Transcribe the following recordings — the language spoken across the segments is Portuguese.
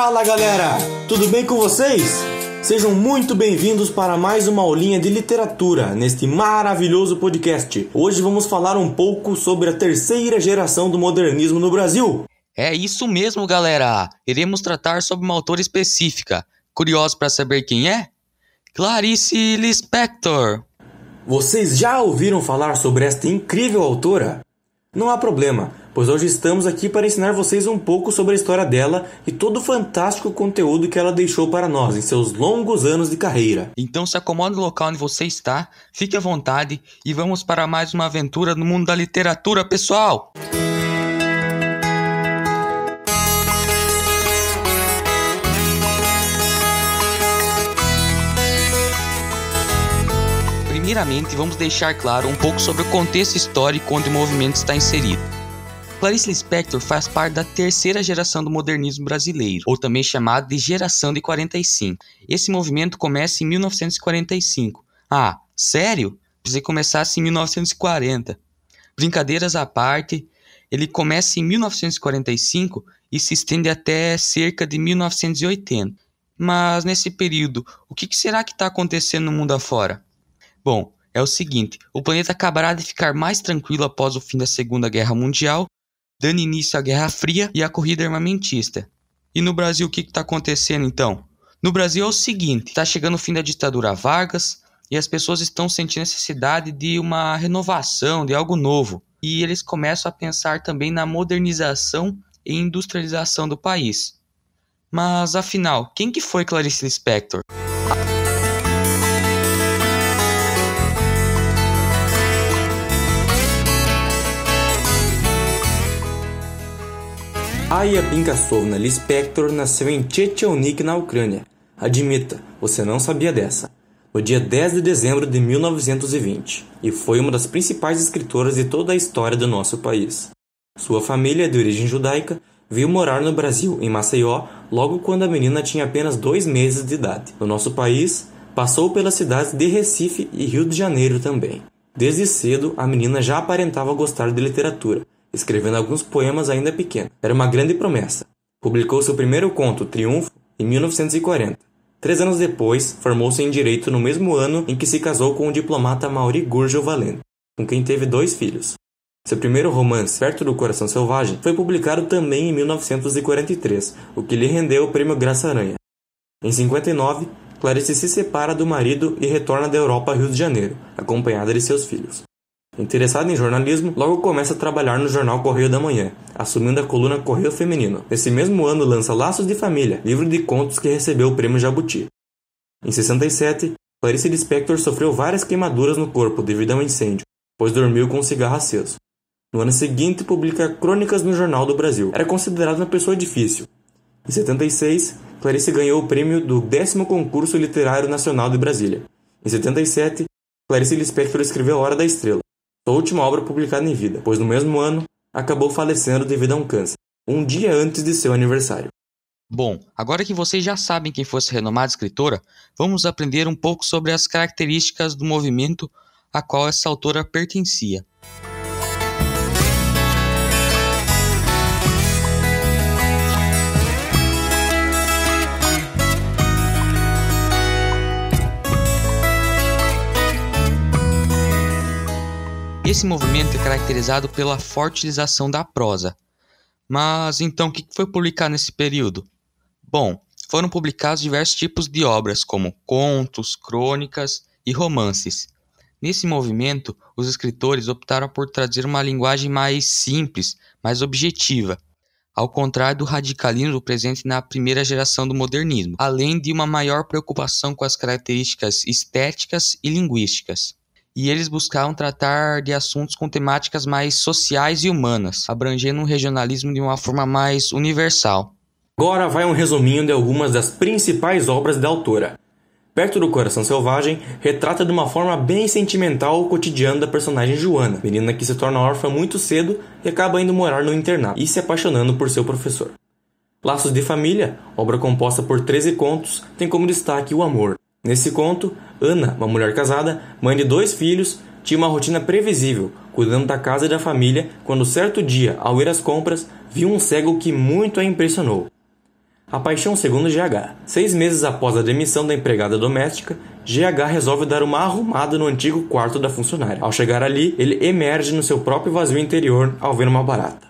Fala galera, tudo bem com vocês? Sejam muito bem-vindos para mais uma aulinha de literatura neste maravilhoso podcast. Hoje vamos falar um pouco sobre a terceira geração do modernismo no Brasil. É isso mesmo, galera! Iremos tratar sobre uma autora específica. Curioso para saber quem é? Clarice Lispector. Vocês já ouviram falar sobre esta incrível autora? Não há problema, pois hoje estamos aqui para ensinar vocês um pouco sobre a história dela e todo o fantástico conteúdo que ela deixou para nós em seus longos anos de carreira. Então se acomode no local onde você está, fique à vontade e vamos para mais uma aventura no mundo da literatura, pessoal! Primeiramente, vamos deixar claro um pouco sobre o contexto histórico onde o movimento está inserido. Clarice Lispector faz parte da terceira geração do modernismo brasileiro, ou também chamado de Geração de 45. Esse movimento começa em 1945. Ah, sério? Que começasse em 1940. Brincadeiras à parte, ele começa em 1945 e se estende até cerca de 1980. Mas nesse período, o que será que está acontecendo no mundo afora? Bom, é o seguinte: o planeta acabará de ficar mais tranquilo após o fim da Segunda Guerra Mundial, dando início à Guerra Fria e à corrida armamentista. E no Brasil, o que está acontecendo então? No Brasil é o seguinte: está chegando o fim da ditadura Vargas e as pessoas estão sentindo necessidade de uma renovação, de algo novo. E eles começam a pensar também na modernização e industrialização do país. Mas afinal, quem que foi Clarice Lispector? Aya Pinkasovna Lispector nasceu em Chechionik, na Ucrânia. Admita, você não sabia dessa. No dia 10 de dezembro de 1920, e foi uma das principais escritoras de toda a história do nosso país. Sua família, de origem judaica, veio morar no Brasil, em Maceió, logo quando a menina tinha apenas dois meses de idade. No nosso país, passou pelas cidades de Recife e Rio de Janeiro também. Desde cedo, a menina já aparentava gostar de literatura escrevendo alguns poemas ainda pequeno. Era uma grande promessa. Publicou seu primeiro conto, Triunfo, em 1940. Três anos depois, formou-se em Direito no mesmo ano em que se casou com o diplomata Mauri Gurgel Valente, com quem teve dois filhos. Seu primeiro romance, Perto do Coração Selvagem, foi publicado também em 1943, o que lhe rendeu o prêmio Graça Aranha. Em 59, Clarice se separa do marido e retorna da Europa a Rio de Janeiro, acompanhada de seus filhos. Interessado em jornalismo, logo começa a trabalhar no jornal Correio da Manhã, assumindo a coluna Correio Feminino. Nesse mesmo ano lança Laços de Família, livro de contos que recebeu o prêmio Jabuti. Em 67, Clarice Lispector sofreu várias queimaduras no corpo devido a um incêndio, pois dormiu com um cigarro aceso. No ano seguinte, publica Crônicas no Jornal do Brasil. Era considerada uma pessoa difícil. Em 76, Clarice ganhou o prêmio do 10 Concurso Literário Nacional de Brasília. Em 77, Clarice Lispector escreveu Hora da Estrela, sua última obra publicada em vida, pois no mesmo ano acabou falecendo devido a um câncer, um dia antes de seu aniversário. Bom, agora que vocês já sabem quem fosse a renomada escritora, vamos aprender um pouco sobre as características do movimento a qual essa autora pertencia. Esse movimento é caracterizado pela forte utilização da prosa. Mas então o que foi publicado nesse período? Bom, foram publicados diversos tipos de obras, como contos, crônicas e romances. Nesse movimento, os escritores optaram por trazer uma linguagem mais simples, mais objetiva, ao contrário do radicalismo presente na primeira geração do modernismo, além de uma maior preocupação com as características estéticas e linguísticas e eles buscavam tratar de assuntos com temáticas mais sociais e humanas, abrangendo um regionalismo de uma forma mais universal. Agora vai um resuminho de algumas das principais obras da autora. Perto do Coração Selvagem, retrata de uma forma bem sentimental o cotidiano da personagem Joana, menina que se torna órfã muito cedo e acaba indo morar no internato e se apaixonando por seu professor. Laços de Família, obra composta por 13 contos, tem como destaque o amor, Nesse conto, Ana, uma mulher casada, mãe de dois filhos, tinha uma rotina previsível, cuidando da casa e da família, quando certo dia, ao ir às compras, viu um cego que muito a impressionou. A Paixão segundo GH. Seis meses após a demissão da empregada doméstica, GH resolve dar uma arrumada no antigo quarto da funcionária. Ao chegar ali, ele emerge no seu próprio vazio interior ao ver uma barata.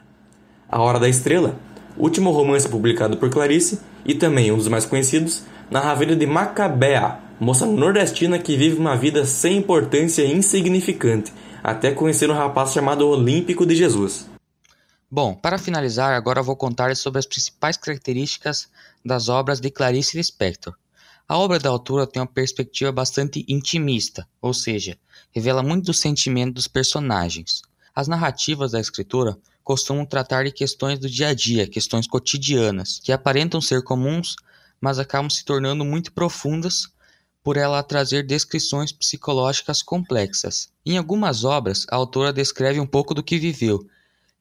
A Hora da Estrela, último romance publicado por Clarice e também um dos mais conhecidos, narra a vida de Macabea, moça nordestina que vive uma vida sem importância e insignificante, até conhecer um rapaz chamado Olímpico de Jesus. Bom, para finalizar, agora vou contar sobre as principais características das obras de Clarice Lispector. A obra da autora tem uma perspectiva bastante intimista, ou seja, revela muito do sentimento dos personagens. As narrativas da escritora costumam tratar de questões do dia a dia, questões cotidianas, que aparentam ser comuns, mas acabam se tornando muito profundas por ela trazer descrições psicológicas complexas. Em algumas obras, a autora descreve um pouco do que viveu,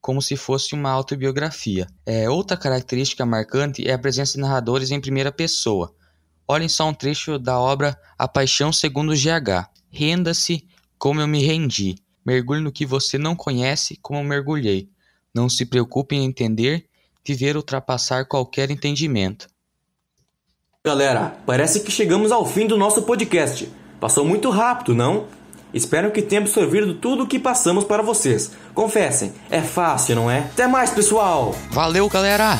como se fosse uma autobiografia. É, outra característica marcante é a presença de narradores em primeira pessoa. Olhem só um trecho da obra A Paixão segundo GH. Renda-se como eu me rendi. Mergulhe no que você não conhece como eu mergulhei. Não se preocupe em entender, viver ultrapassar qualquer entendimento. Galera, parece que chegamos ao fim do nosso podcast. Passou muito rápido, não? Espero que tenha absorvido tudo o que passamos para vocês. Confessem, é fácil, não é? Até mais, pessoal! Valeu, galera!